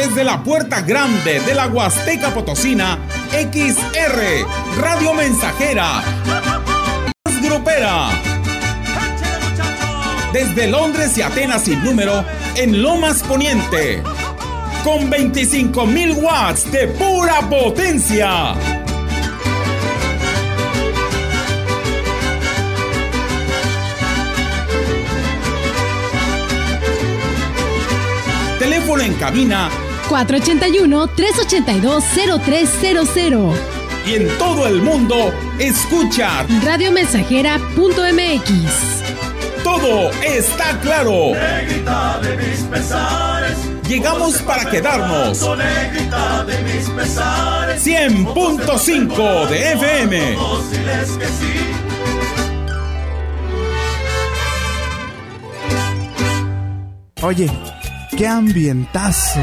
Desde la puerta grande de la Huasteca Potosina, XR, Radio Mensajera. Grupera. Desde Londres y Atenas sin número, en Lomas Poniente. Con 25.000 watts de pura potencia. Teléfono en cabina 481-382-0300. y en todo el mundo, escucha. Radiomensajera.mx. Todo está claro. Negrita de mis pesares. Llegamos para quedarnos. Negrita de mis pesares. 100.5 de FM. Oye, qué ambientazo.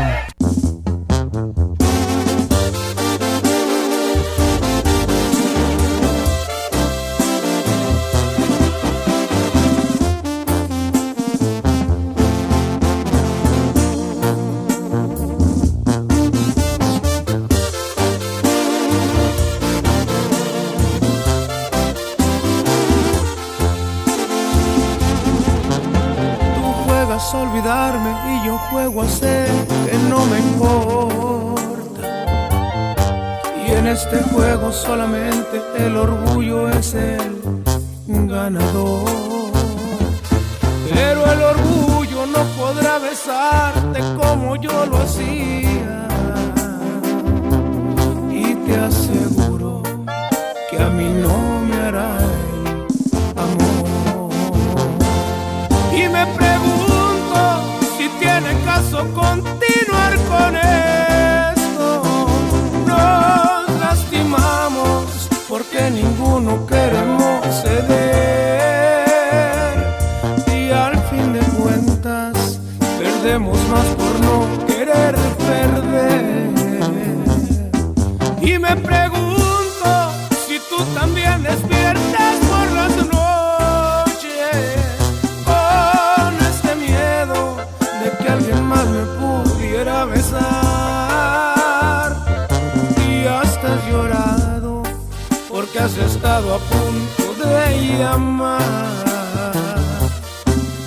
Este juego solamente el orgullo es el ganador. Pero el orgullo no podrá besarte como yo lo hacía. Y te aseguro que a mí no me hará el amor. Y me pregunto si tiene caso continuar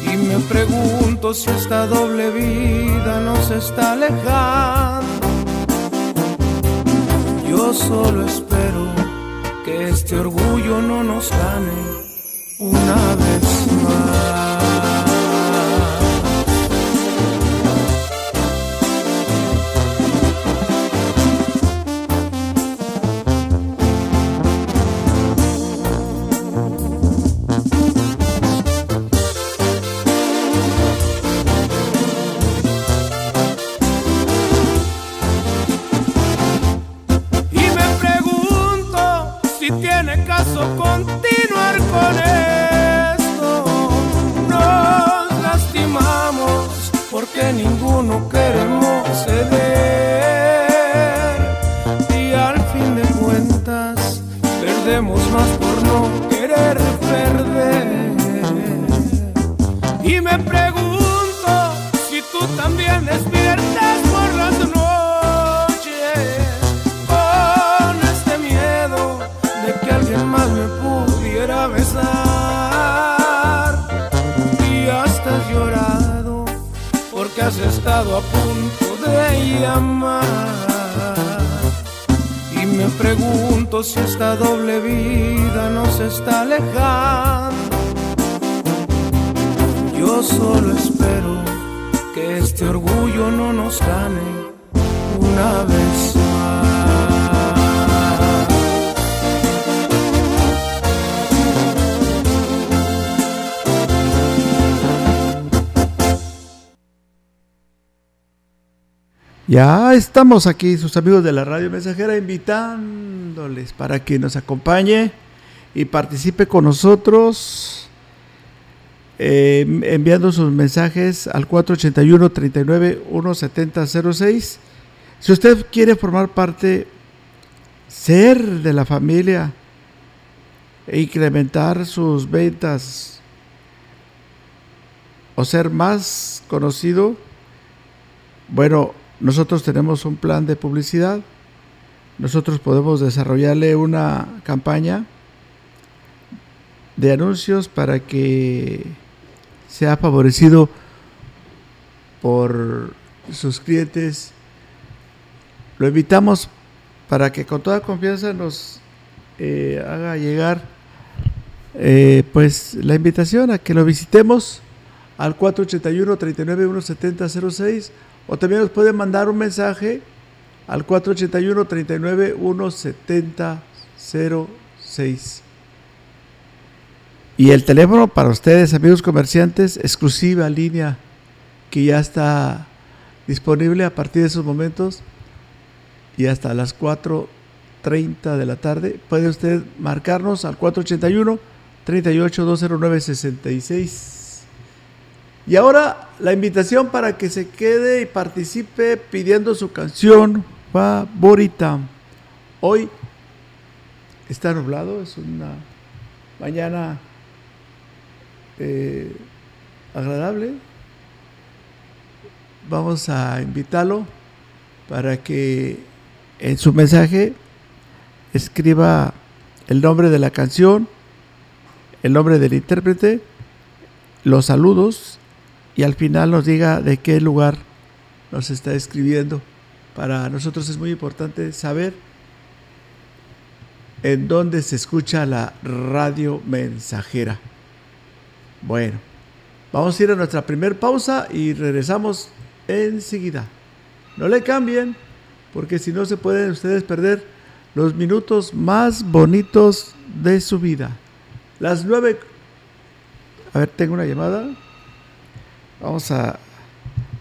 Y me pregunto si esta doble vida nos está alejando. Yo solo espero que este orgullo no nos gane has estado a punto de llamar. Y me pregunto si esta doble vida nos está alejando. Yo solo espero que este orgullo no nos gane una vez Ya estamos aquí, sus amigos de la radio mensajera, invitándoles para que nos acompañe y participe con nosotros, eh, enviando sus mensajes al 481-39-1706. Si usted quiere formar parte, ser de la familia e incrementar sus ventas o ser más conocido, bueno, nosotros tenemos un plan de publicidad, nosotros podemos desarrollarle una campaña de anuncios para que sea favorecido por sus clientes. Lo invitamos para que con toda confianza nos eh, haga llegar eh, pues la invitación a que lo visitemos al 481 39 170 06 o también nos pueden mandar un mensaje al 481 39 170 06 y el teléfono para ustedes amigos comerciantes exclusiva línea que ya está disponible a partir de esos momentos y hasta las 4.30 de la tarde. Puede usted marcarnos al 481 38 209 66. Y ahora la invitación para que se quede y participe pidiendo su canción favorita. Hoy está nublado, es una mañana eh, agradable, vamos a invitarlo para que en su mensaje escriba el nombre de la canción, el nombre del intérprete, los saludos y al final nos diga de qué lugar nos está escribiendo. Para nosotros es muy importante saber en dónde se escucha la radio mensajera. Bueno, vamos a ir a nuestra primera pausa y regresamos enseguida. No le cambien, porque si no se pueden ustedes perder los minutos más bonitos de su vida. Las nueve... A ver, tengo una llamada. Vamos a,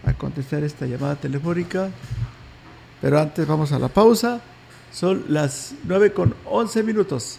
a contestar esta llamada telefónica. Pero antes vamos a la pausa. Son las nueve con once minutos.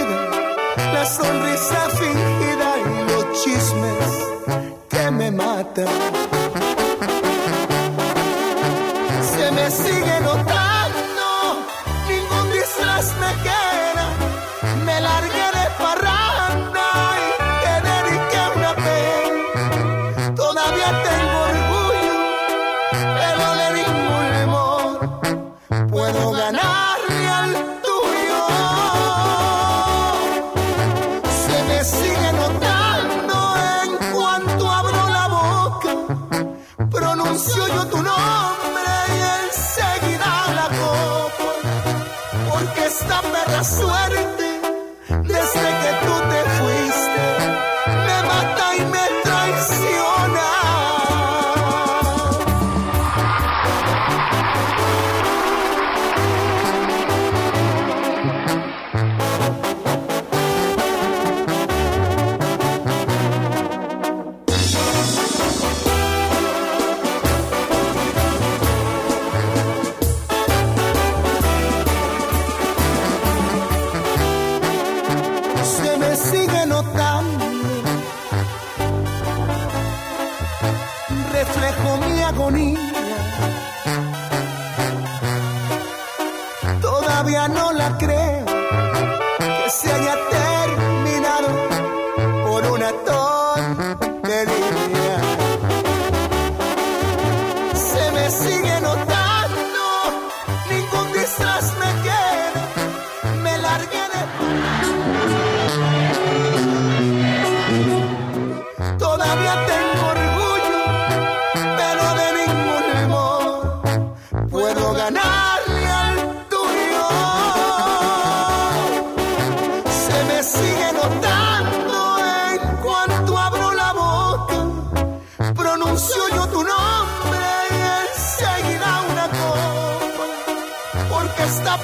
la sonrisa fingida y los chismes que me matan.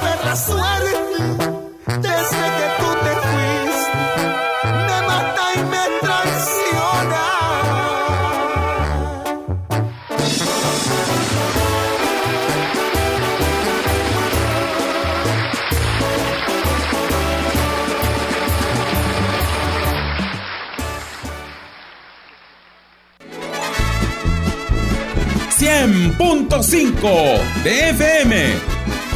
Perra suerte desde que tú te fuiste me mata y me traiciona. .5 de FM,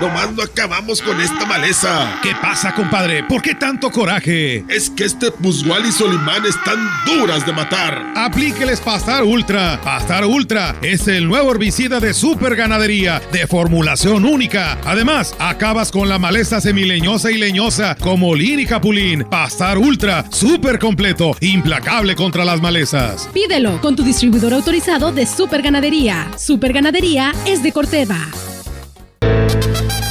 Nomás no acabamos con esta maleza. ¿Qué pasa, compadre? ¿Por qué tanto coraje? Es que este Puzgual y Solimán están duras de matar. Aplíqueles Pastar Ultra. Pastar Ultra es el nuevo herbicida de super ganadería de formulación única. Además, acabas con la maleza semileñosa y leñosa como Lin y Capulín. Pastar Ultra, súper completo, implacable contra las malezas. Pídelo con tu distribuidor autorizado de Super Ganadería. Super Ganadería es de Corteva.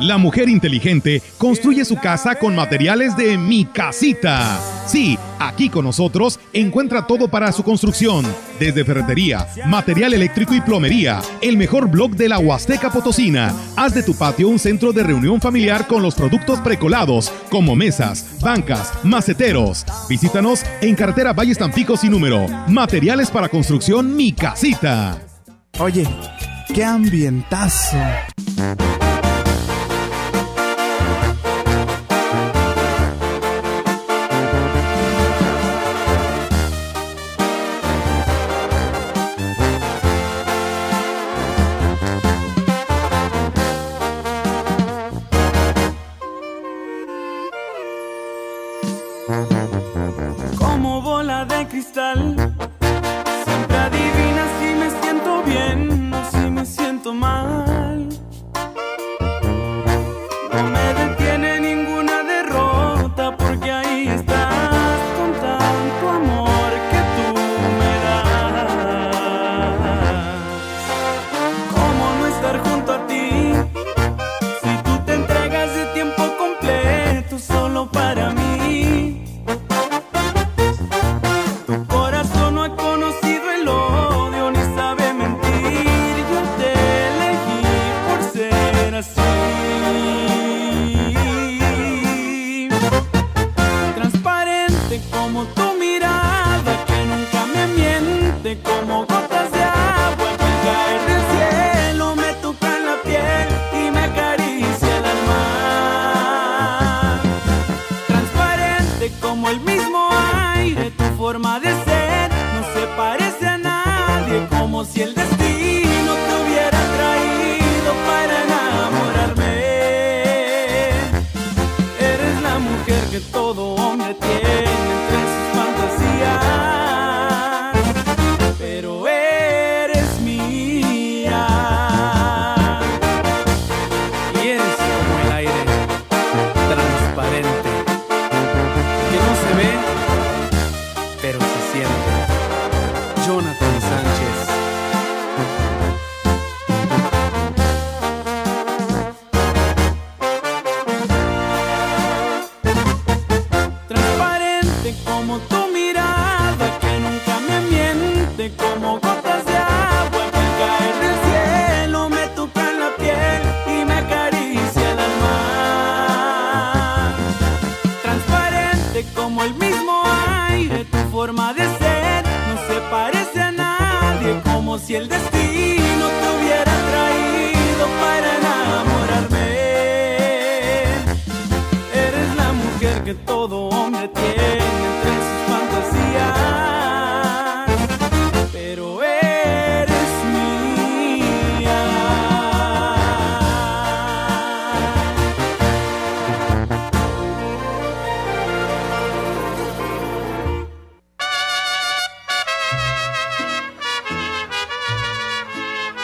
La mujer inteligente construye su casa con materiales de Mi Casita. Sí, aquí con nosotros encuentra todo para su construcción, desde ferretería, material eléctrico y plomería. El mejor blog de la Huasteca Potosina. Haz de tu patio un centro de reunión familiar con los productos precolados, como mesas, bancas, maceteros. Visítanos en carretera Valles Tampico sin número. Materiales para construcción Mi Casita. Oye, qué ambientazo. Solo para mí.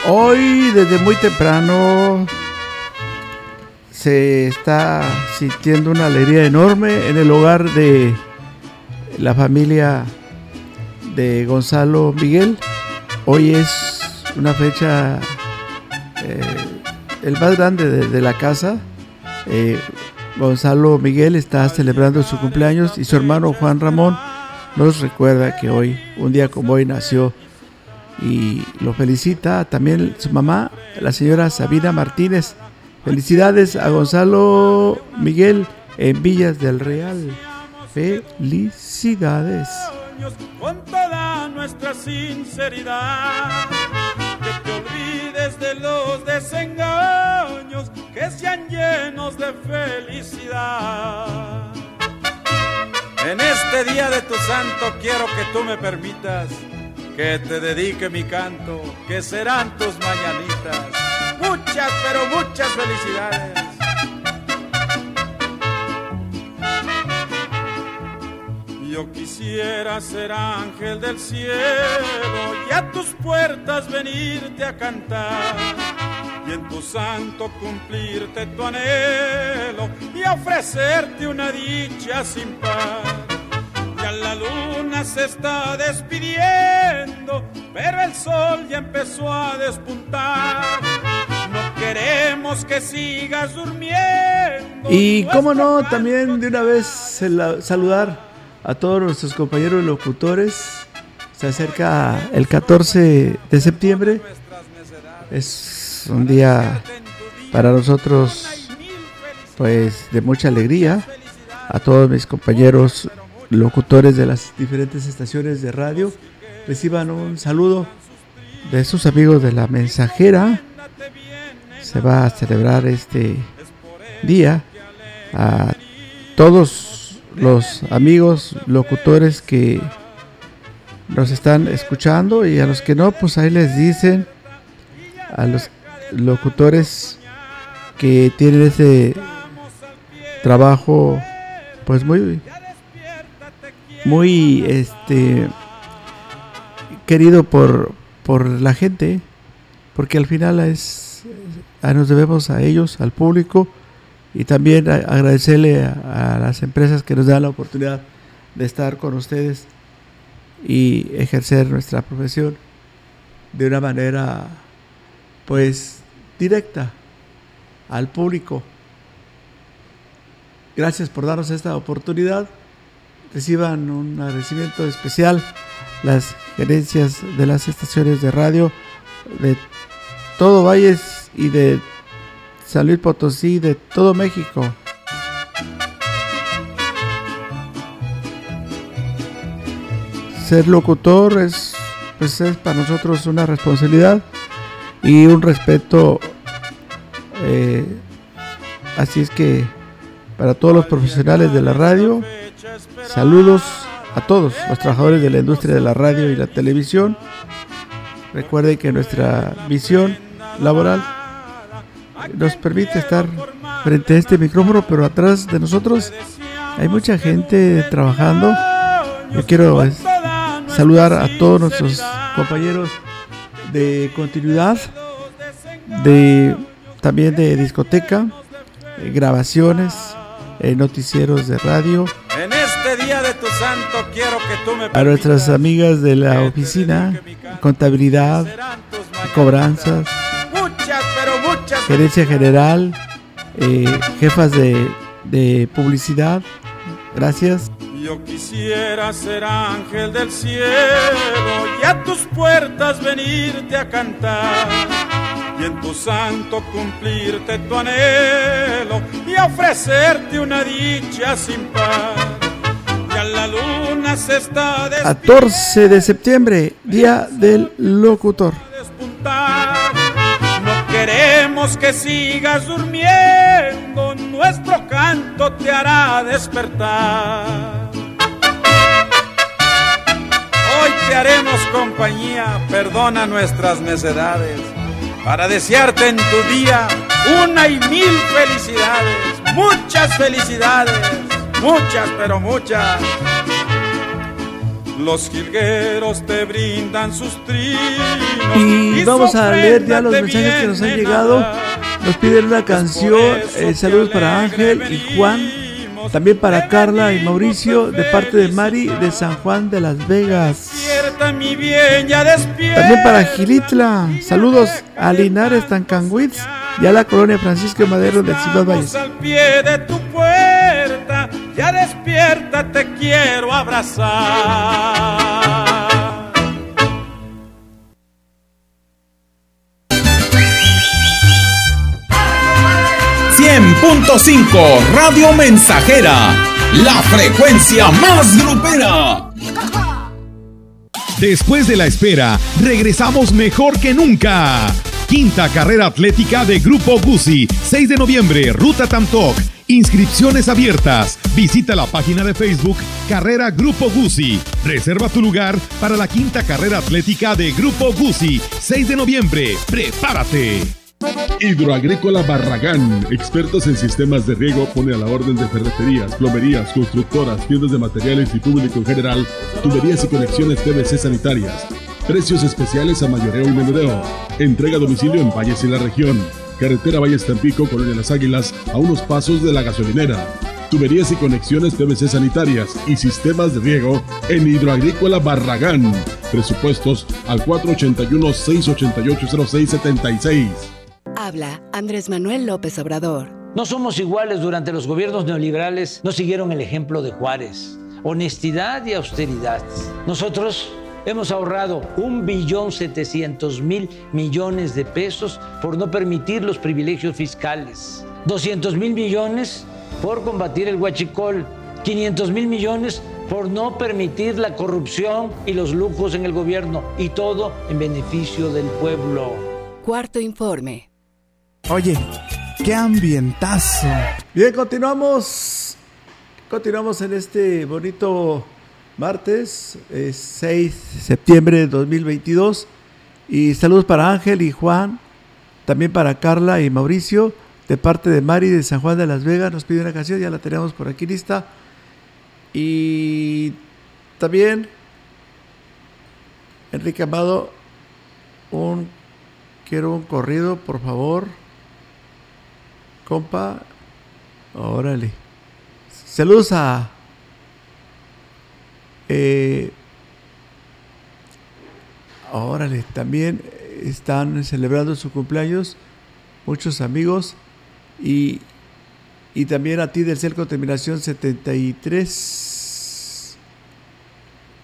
Hoy desde muy temprano se está sintiendo una alegría enorme en el hogar de la familia de Gonzalo Miguel. Hoy es una fecha eh, el más grande de, la casa. Eh, Gonzalo Miguel está celebrando su cumpleaños y su hermano Juan Ramón nos recuerda que hoy, un día como hoy, nació y lo felicita también su mamá, la señora Sabina Martínez. Felicidades a Gonzalo Miguel en Villas del Real. Felicidades. con toda nuestra sinceridad. Que te olvides de los desengaños que sean llenos de felicidad. En este día de tu santo quiero que tú me permitas que te dedique mi canto, que serán tus mañanitas. Muchas, pero muchas felicidades. Yo quisiera ser ángel del cielo y a tus puertas venirte a cantar y en tu santo cumplirte tu anhelo y ofrecerte una dicha sin par. Ya la luna se está despidiendo, pero el sol ya empezó a despuntar. No queremos que sigas durmiendo. Y cómo no, también de una vez sal- saludar a todos nuestros compañeros locutores. Se acerca el 14 de septiembre. Es un día para nosotros pues de mucha alegría. A todos mis compañeros locutores de las diferentes estaciones de radio reciban un saludo de sus amigos de la mensajera. Se va a celebrar este día a todos los amigos locutores que nos están escuchando y a los que no, pues ahí les dicen a los locutores que tienen ese trabajo pues muy muy este querido por por la gente porque al final es nos debemos a ellos al público y también agradecerle a, a las empresas que nos dan la oportunidad de estar con ustedes y ejercer nuestra profesión de una manera pues directa al público. Gracias por darnos esta oportunidad. Reciban un agradecimiento especial las gerencias de las estaciones de radio de todo Valles y de San Luis Potosí, de todo México. Ser locutor es, pues es para nosotros una responsabilidad y un respeto. eh, así es que para todos los profesionales de la radio, saludos a todos los trabajadores de la industria de la radio y la televisión. Recuerden que nuestra visión laboral nos permite estar frente a este micrófono, pero atrás de nosotros hay mucha gente trabajando. Yo quiero eh, saludar a todos nuestros compañeros de continuidad, de también de discoteca, eh, grabaciones, eh, noticieros de radio, este día de tu santo quiero que tú me A nuestras amigas de la oficina, contabilidad, cobranzas, muchas, pero muchas gerencia general, eh, jefas de, de publicidad. Gracias. Yo quisiera ser ángel del cielo y a tus puertas venirte a cantar y en tu santo cumplirte tu anhelo y ofrecerte una dicha sin par. Ya la luna se está 14 de septiembre, Día del Locutor. No queremos que sigas durmiendo, nuestro canto te hará despertar. Hoy te haremos compañía, perdona nuestras necedades, para desearte en tu día una y mil felicidades, muchas felicidades, muchas, pero muchas. Los jilgueros te brindan sus trinos. Y vamos a leer ya los mensajes que nos han llegado. Nos piden una canción. eh, saludos para Ángel y Juan. También para Carla y Mauricio, de parte de Mari de San Juan de Las Vegas. Despierta, mi bien, ya despierta. También para Gilitla. Saludos a Linares, Tancanwitz y a la colonia Francisco Madero del Ciudad Valles. Ya despierta, te quiero abrazar. 100.5 Radio Mensajera, la frecuencia más grupera. Después de la espera, regresamos mejor que nunca. Quinta carrera atlética de Grupo Guzzi, 6 de noviembre, Ruta Tamtoc. Inscripciones abiertas. Visita la página de Facebook Carrera Grupo Guzzi. Reserva tu lugar para la quinta carrera atlética de Grupo Guzzi, 6 de noviembre. ¡Prepárate! Hidroagrícola Barragán, expertos en sistemas de riego, pone a la orden de ferreterías, plomerías, constructoras, tiendas de materiales y público en general, tuberías y conexiones PVC sanitarias. Precios especiales a mayoreo y menudeo. Entrega a domicilio en Valles y la región. Carretera Valles Tampico, Colonia Las Águilas, a unos pasos de la gasolinera. Tuberías y conexiones PVC sanitarias y sistemas de riego en Hidroagrícola Barragán. Presupuestos al 481-688-0676. Habla Andrés Manuel López Obrador. No somos iguales durante los gobiernos neoliberales, no siguieron el ejemplo de Juárez. Honestidad y austeridad. Nosotros hemos ahorrado un billón setecientos mil millones de pesos por no permitir los privilegios fiscales. 200 mil millones por combatir el huachicol. 500 mil millones por no permitir la corrupción y los lujos en el gobierno. Y todo en beneficio del pueblo. Cuarto informe. Oye, qué ambientazo. Bien, continuamos. Continuamos en este bonito martes, eh, 6 de septiembre de 2022. Y saludos para Ángel y Juan, también para Carla y Mauricio, de parte de Mari de San Juan de Las Vegas. Nos pide una canción, ya la tenemos por aquí lista. Y también Enrique Amado, un quiero un corrido, por favor. Compa, órale. Saludos a eh, órale, también están celebrando su cumpleaños muchos amigos y, y también a ti del Cerco Terminación 73.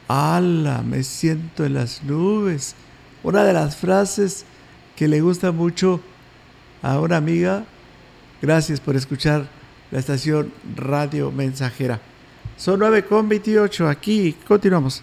¡Hala! Me siento en las nubes. Una de las frases que le gusta mucho a una amiga. Gracias por escuchar la estación Radio Mensajera. Son 9 con 28 aquí. Continuamos.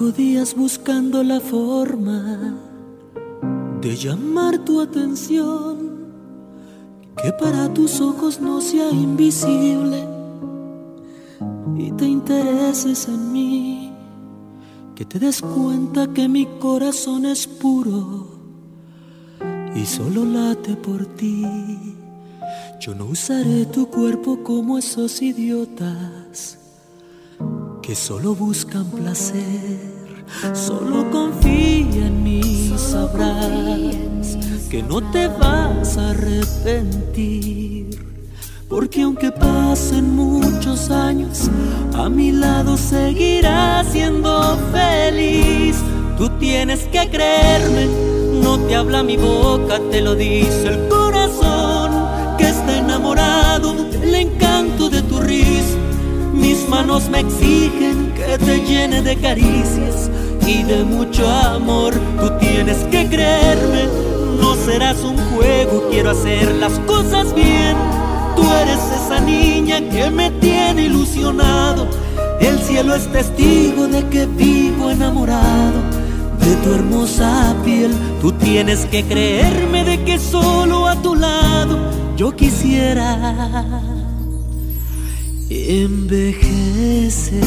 Días buscando la forma de llamar tu atención, que para tus ojos no sea invisible y te intereses en mí, que te des cuenta que mi corazón es puro y solo late por ti. Yo no usaré tu cuerpo como esos idiotas que solo buscan placer. Solo confía en mí, sabrás que no te vas a arrepentir. Porque aunque pasen muchos años, a mi lado seguirás siendo feliz. Tú tienes que creerme, no te habla mi boca, te lo dice el corazón que está enamorado del encanto de tu risa. Mis manos me exigen que te llene de caricias y de mucho amor. Tú tienes que creerme, no serás un juego, quiero hacer las cosas bien. Tú eres esa niña que me tiene ilusionado. El cielo es testigo de que vivo enamorado de tu hermosa piel. Tú tienes que creerme de que solo a tu lado yo quisiera envejecer.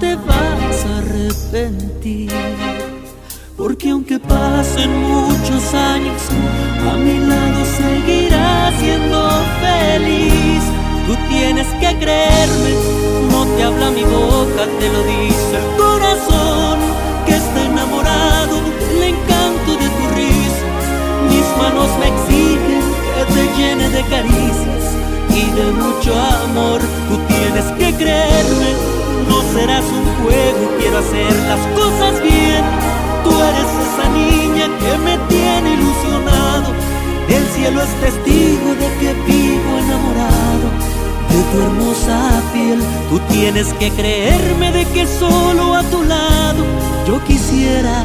Te vas a arrepentir. Porque aunque pasen muchos años, a mi lado seguirás siendo feliz. Tú tienes que creerme, no te habla mi boca, te lo dice el corazón que está enamorado del encanto de tu risa. Mis manos me exigen que te llene de caricias y de mucho amor. Tú tienes que creerme, no serás un juego, quiero hacer las cosas bien. Tú eres esa niña que me tiene ilusionado. El cielo es testigo de que vivo enamorado de tu hermosa piel. Tú tienes que creerme de que solo a tu lado yo quisiera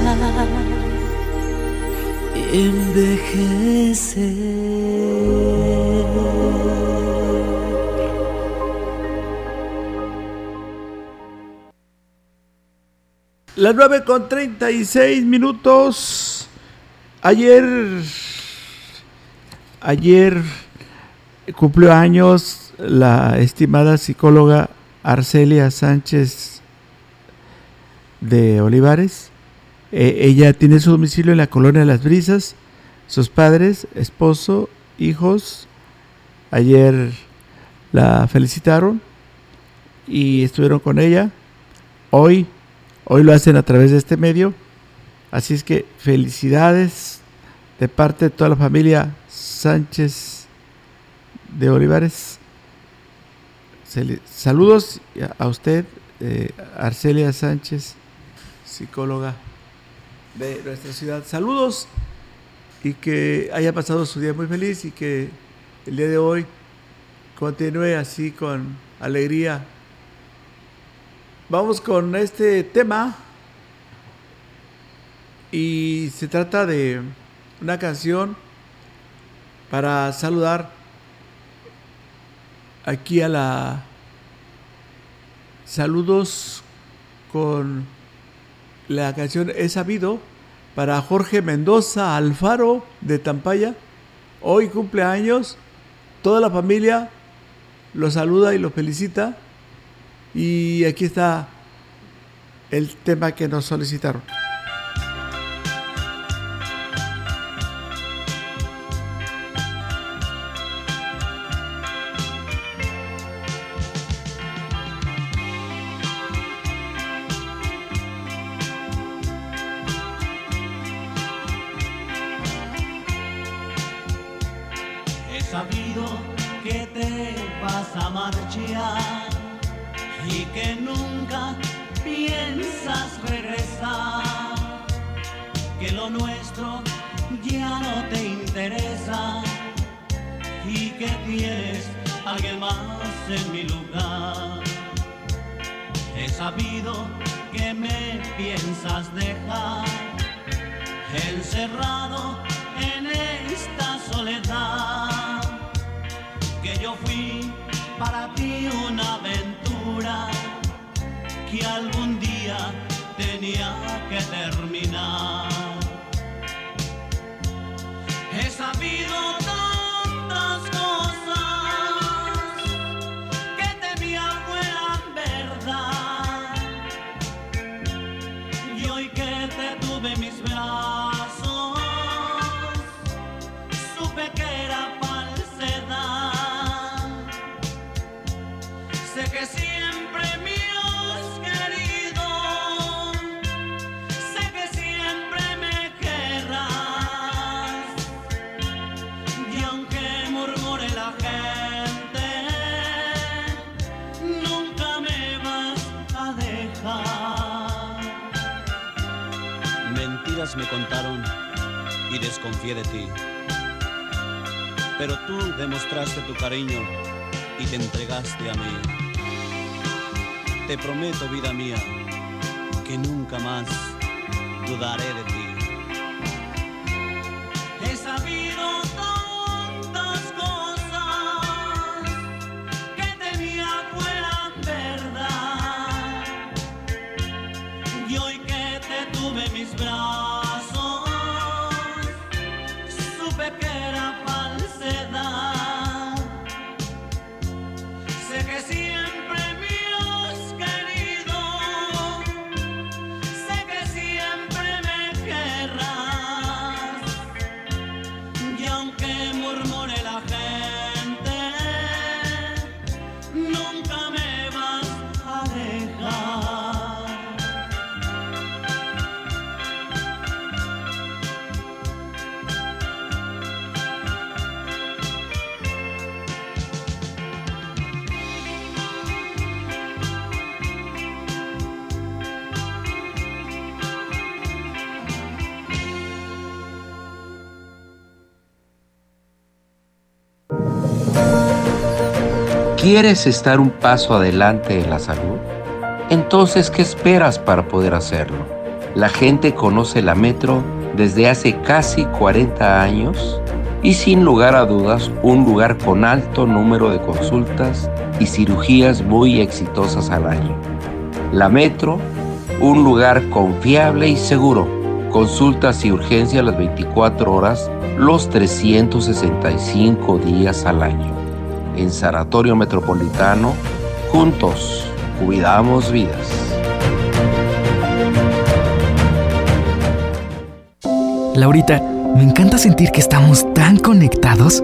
envejecer. Las 9 con 36 minutos. Ayer. Ayer cumplió años la estimada psicóloga Arcelia Sánchez de Olivares. Eh, ella tiene su domicilio en la colonia de Las Brisas. Sus padres, esposo, hijos, ayer la felicitaron y estuvieron con ella. Hoy, hoy lo hacen a través de este medio. Así es que felicidades de parte de toda la familia Sánchez de Olivares. Saludos a usted, eh, Arcelia Sánchez, psicóloga de nuestra ciudad. Saludos y que haya pasado su día muy feliz y que el día de hoy continúe así con alegría. Vamos con este tema y se trata de una canción para saludar aquí a la saludos con la canción He sabido para Jorge Mendoza Alfaro de Tampaya. Hoy cumpleaños. Toda la familia lo saluda y lo felicita. Y aquí está el tema que nos solicitaron. Prometo, vida mía, que nunca más dudaré de ti. ¿Quieres estar un paso adelante en la salud? Entonces, ¿qué esperas para poder hacerlo? La gente conoce la Metro desde hace casi 40 años y sin lugar a dudas un lugar con alto número de consultas y cirugías muy exitosas al año. La Metro, un lugar confiable y seguro. Consultas y urgencias las 24 horas, los 365 días al año. En Sanatorio Metropolitano, juntos, cuidamos vidas. Laurita, me encanta sentir que estamos tan conectados.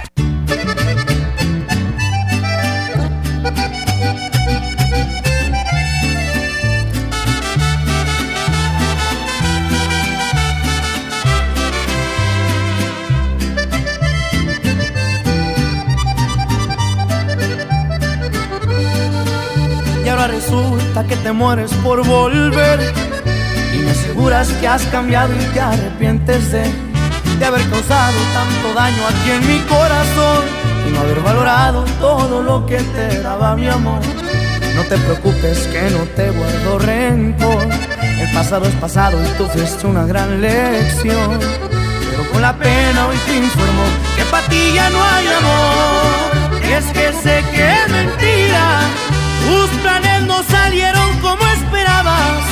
Resulta que te mueres por volver. Y me aseguras que has cambiado y te arrepientes de, de haber causado tanto daño aquí en mi corazón. Y no haber valorado todo lo que te daba mi amor. No te preocupes que no te guardo rencor. El pasado es pasado y tú fuiste una gran lección. Pero con la pena hoy te informo que para ti ya no hay amor. Y es que sé que es mentira. Tus planes no salieron como esperabas.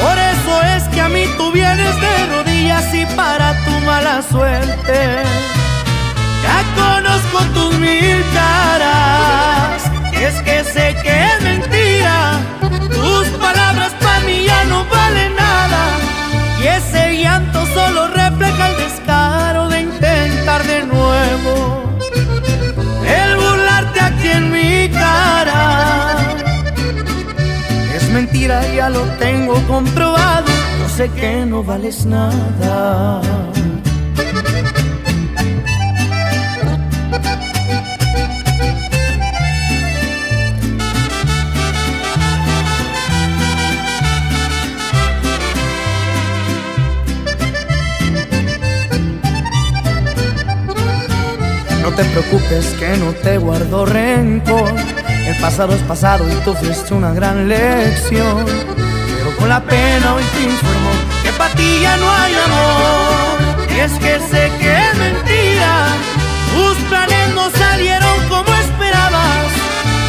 Por eso es que a mí tú vienes de rodillas y para tu mala suerte. Ya conozco tus mil caras. Y es que sé que es mentira. Tus palabras para mí ya no valen nada. Y ese llanto solo refleja el descaro de intentar de nuevo. El burlarte aquí en mi cara. Mentira, ya lo tengo comprobado. Yo sé que no vales nada. No te preocupes que no te guardo rencor. El pasado es pasado y tú fuiste una gran lección. Pero con la pena hoy te informo que para ti ya no hay amor. Y es que sé que es mentira. Tus planes no salieron como esperabas.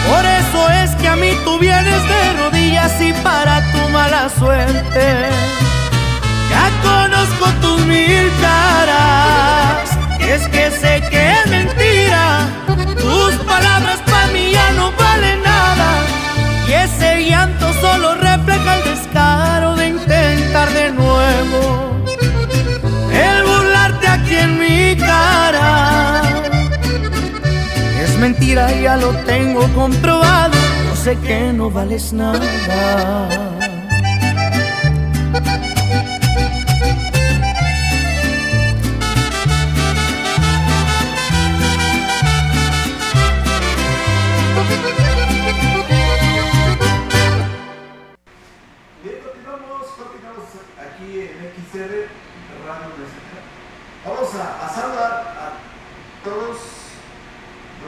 Por eso es que a mí tú vienes de rodillas y para tu mala suerte. Ya conozco tus mil caras. Y es que sé que es mentira. Tus palabras ya no valen nada. Y ese llanto solo refleja el descaro de intentar de nuevo. El burlarte aquí en mi cara. Es mentira, ya lo tengo comprobado. Yo sé que no vales nada. Vamos a, saludar a todos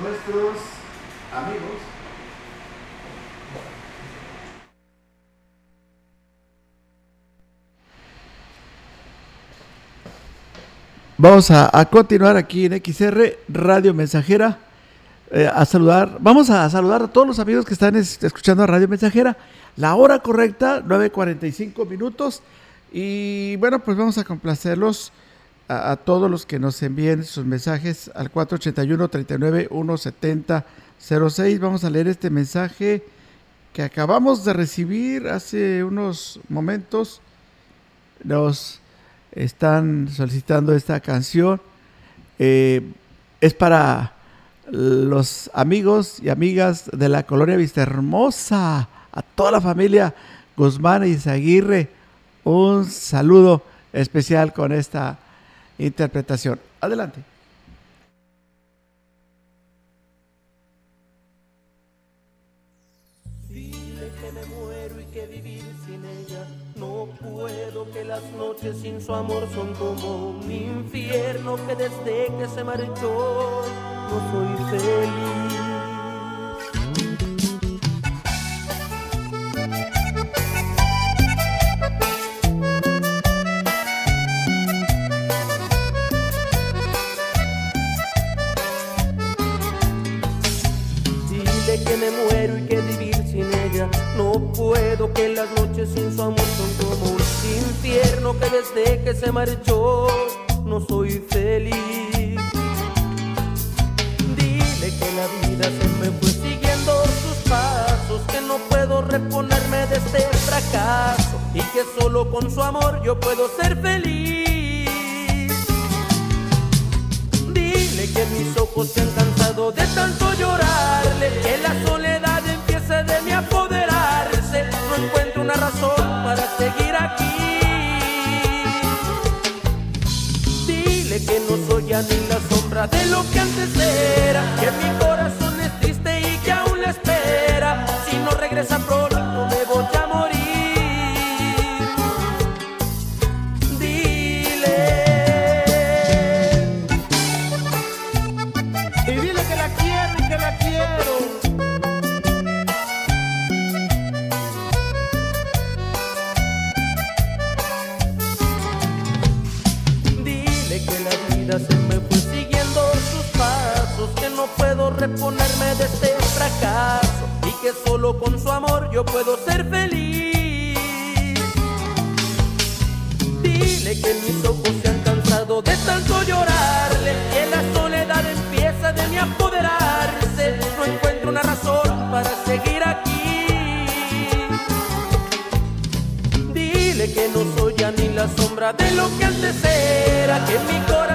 nuestros amigos. Vamos a, continuar aquí en XR Radio Mensajera. eh, a saludar, vamos a saludar a todos los amigos que están es- escuchando a Radio Mensajera. La hora correcta, 9.45 minutos. Y bueno, pues vamos a complacerlos a, todos los que nos envíen sus mensajes al 481-39-170-06. Vamos a leer este mensaje que acabamos de recibir hace unos momentos. Nos están solicitando esta canción. Eh, es para los amigos y amigas de la colonia Vista Hermosa, a toda la familia Guzmán y Zaguirre, un saludo especial con esta interpretación. Adelante. Dile que me muero y que vivir sin ella no puedo, que las noches sin su amor son como un infierno, que desde que se marchó no soy feliz. Me muero y que vivir sin ella no puedo, que las noches sin su amor son como un infierno, que desde que se marchó no soy feliz. Dile que la vida se me fue siguiendo sus pasos, que no puedo reponerme de este fracaso y que solo con su amor yo puedo ser feliz. Dile que mis ojos se han cansado de tanto llorarle, que la soledad empiece de mí a apoderarse. No encuentro una razón para seguir aquí. Dile que no soy ya ni la sombra de lo que antes era, que mi corazón es triste y que aún la espera. Si no regresa pronto solo con su amor yo puedo ser feliz. Dile que mis ojos se han cansado de tanto llorarle, que la soledad empieza de a apoderarse. No encuentro una razón para seguir aquí. Dile que no soy ya ni la sombra de lo que antes era, que mi corazón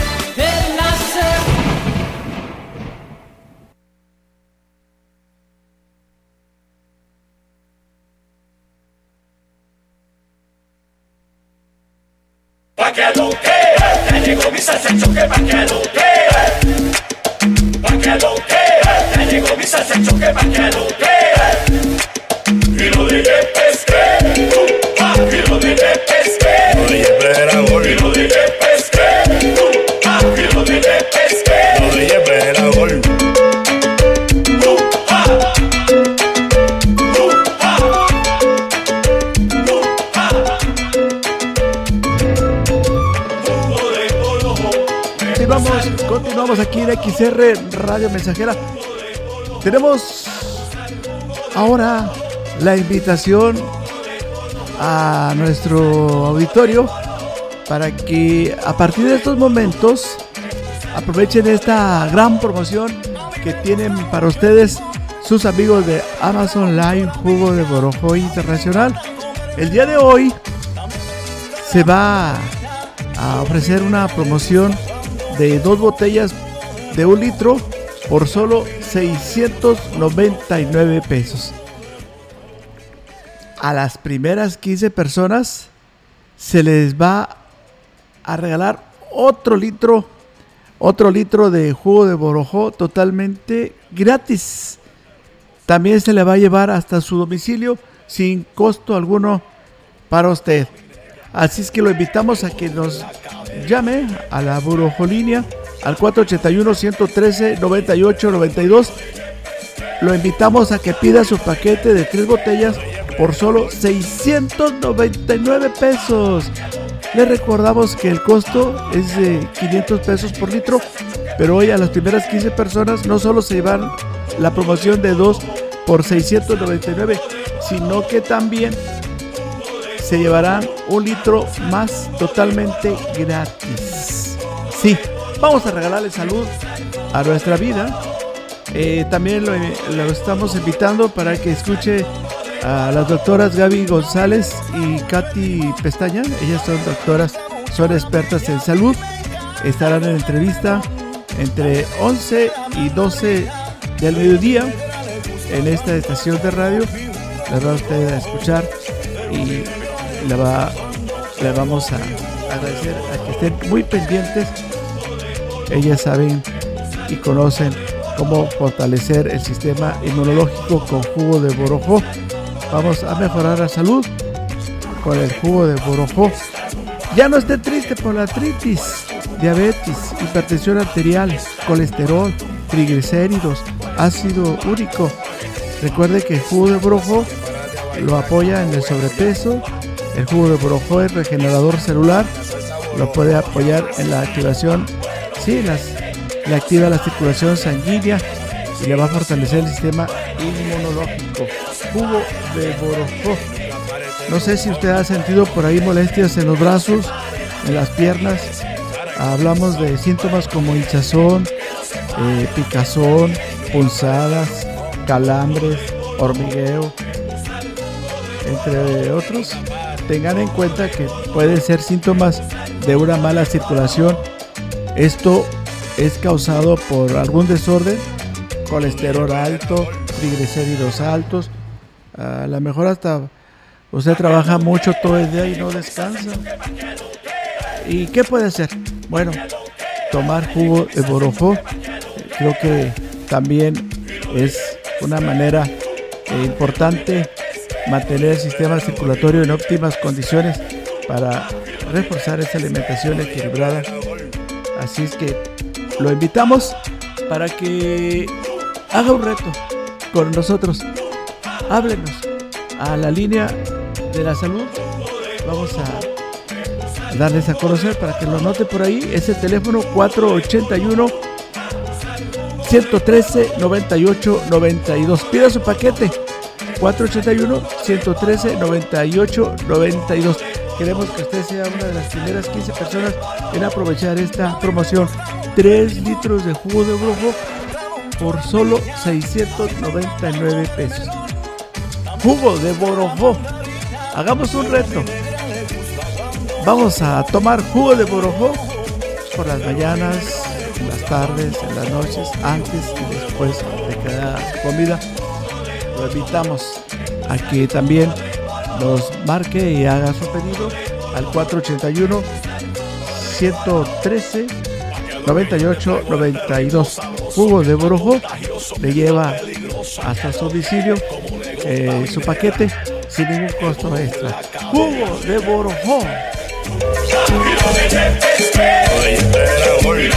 Radio Mensajera. Tenemos ahora la invitación a nuestro auditorio para que a partir de estos momentos aprovechen esta gran promoción que tienen para ustedes sus amigos de Amazon Live Jugo de Borojo Internacional. El día de hoy se va a ofrecer una promoción de dos botellas de un litro por solo 699 pesos. A las primeras 15 personas se les va a regalar otro litro, otro litro de jugo de borojó totalmente gratis. También se le va a llevar hasta su domicilio sin costo alguno para usted. Así es que lo invitamos a que nos llame a la Burojolínea al 481-113-9892. Lo invitamos a que pida su paquete de tres botellas por solo 699 pesos. Le recordamos que el costo es de 500 pesos por litro, pero hoy a las primeras 15 personas no solo se llevan la promoción de 2 por 699, sino que también se llevarán un litro más totalmente gratis. Sí, vamos a regalarle salud a nuestra vida. Eh, también lo, estamos invitando para que escuche a las doctoras Gaby González y Katy Pestaña. Ellas son doctoras, son expertas en salud. Estarán en entrevista entre 11 y 12 del mediodía en esta estación de radio. Las va usted a escuchar y le, va, le vamos a agradecer a que estén muy pendientes. Ellas saben y conocen cómo fortalecer el sistema inmunológico con jugo de borojó. Vamos a mejorar la salud con el jugo de borojó. Ya no esté triste por la artritis, diabetes, hipertensión arterial, colesterol, triglicéridos, ácido úrico. Recuerde que el jugo de borojó lo apoya en el sobrepeso, el jugo de brojo es regenerador celular, lo puede apoyar en la activación, sí, las, le activa la circulación sanguínea y le va a fortalecer el sistema inmunológico. Jugo de borojó. No sé si usted ha sentido por ahí molestias en los brazos, en las piernas. Hablamos de síntomas como hinchazón, eh, picazón, punzadas, calambres, hormigueo, entre otros tengan en cuenta que pueden ser síntomas de una mala circulación. Esto es causado por algún desorden, colesterol alto, triglicéridos altos. A lo mejor hasta usted trabaja mucho todo el día y no descansa. ¿Y qué puede hacer? Bueno, tomar jugo de borojó. Creo que también es una manera importante mantener el sistema circulatorio en óptimas condiciones para reforzar esa alimentación equilibrada. Así es que lo invitamos para que haga un reto con nosotros. Háblenos a la línea de la salud. Vamos a darles a conocer para que lo note por ahí. Es el teléfono 481 113 98 92. Pida su paquete 481-113-98-92. Queremos que usted sea una de las primeras 15 personas en aprovechar esta promoción. 3 litros de jugo de brujo por solo 699 pesos. Jugo de borojó. Hagamos un reto. Vamos a tomar jugo de borojó por las mañanas, en las tardes, en las noches, antes y después de cada comida lo invitamos a que también los marque y haga su pedido al 481 113 98 92. Hugo de Brujo le lleva hasta su domicilio eh, su paquete sin ningún costo extra. Hugo de Borjó. Oye,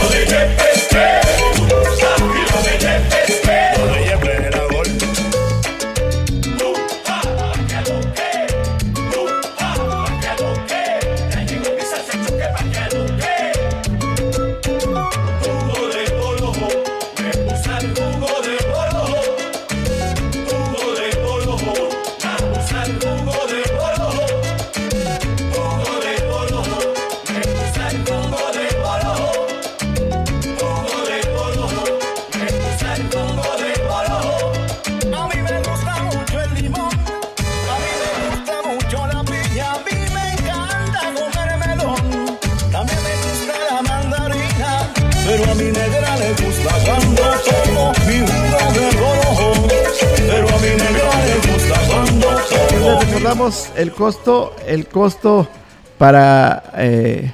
el costo, el costo para eh,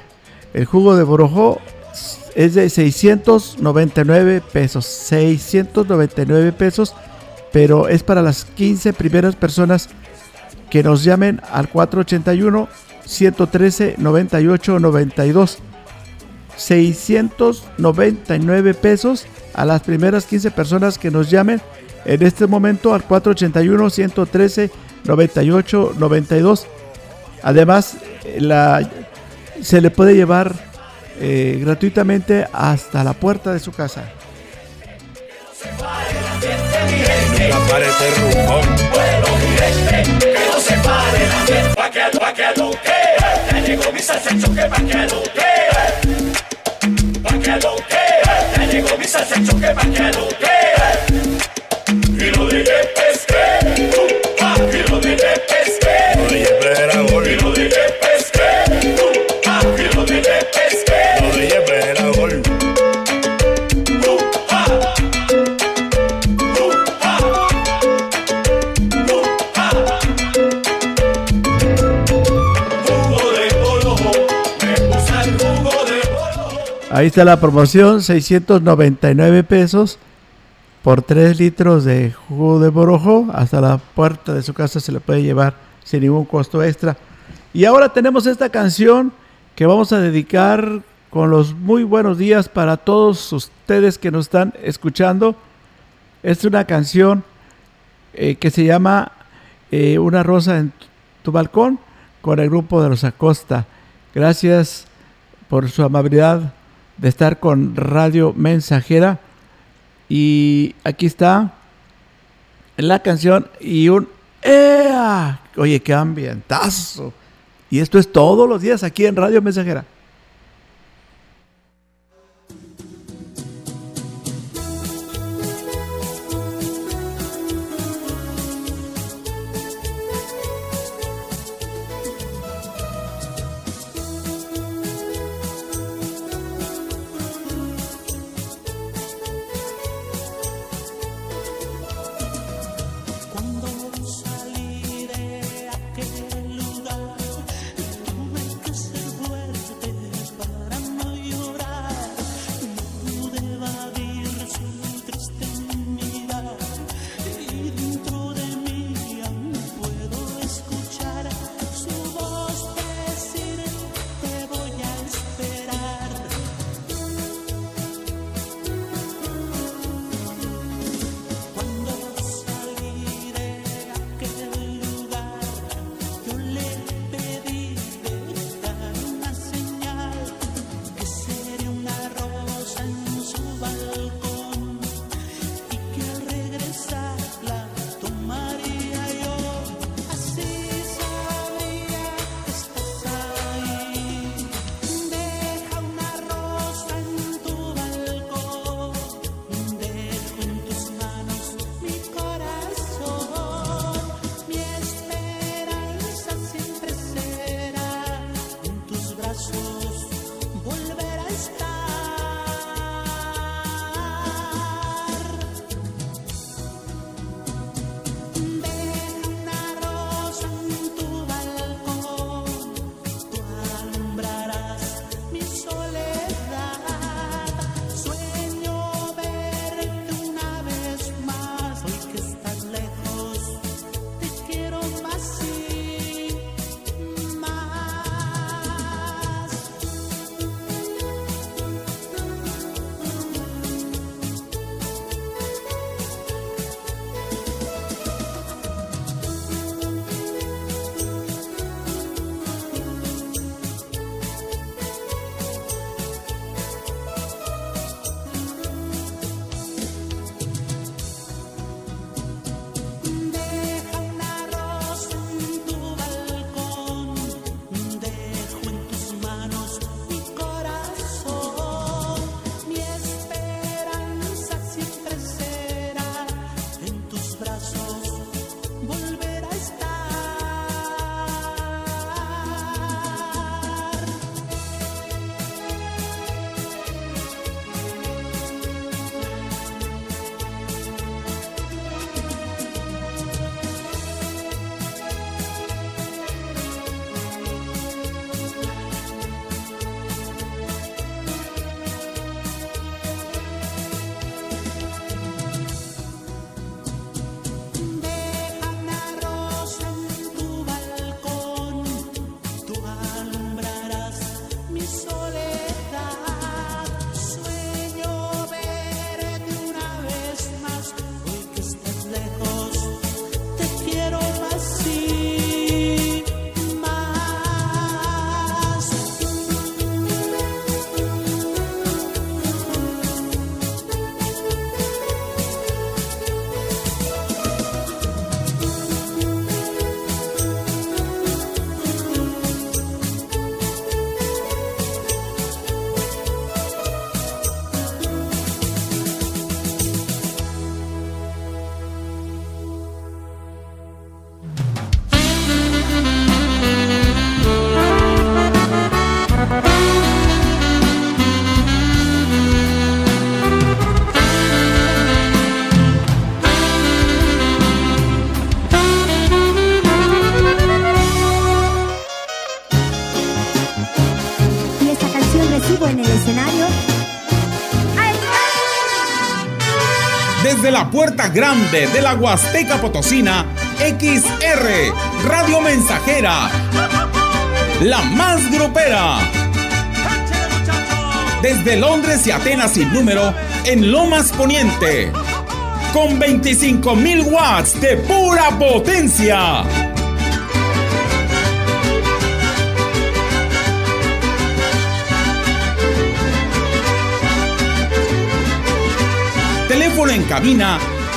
el jugo de borojó es de 699 pesos. 699 pesos, pero es para las 15 primeras personas que nos llamen al 481 113 98 92. 699 pesos a las primeras 15 personas que nos llamen en este momento al 481 113 98 92. Además, la, se le puede llevar eh, gratuitamente hasta la puerta de su casa. Ahí está la promoción, 699 pesos por 3 litros de jugo de borojo. Hasta la puerta de su casa se le puede llevar sin ningún costo extra. Y ahora tenemos esta canción que vamos a dedicar con los muy buenos días para todos ustedes que nos están escuchando. Es una canción eh, que se llama eh, Una rosa en tu balcón con el grupo de los Acosta. Gracias por su amabilidad de estar con Radio Mensajera. Y aquí está la canción y un ¡Ea! Oye, qué ambientazo. Y esto es todos los días aquí en Radio Mensajera. grande de la Huasteca Potosina, XR, Radio Mensajera, la más grupera. Desde Londres y Atenas sin número, en Lomas Poniente, con 25.000 watts de pura potencia. Teléfono en cabina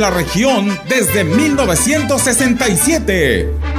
la región desde 1967.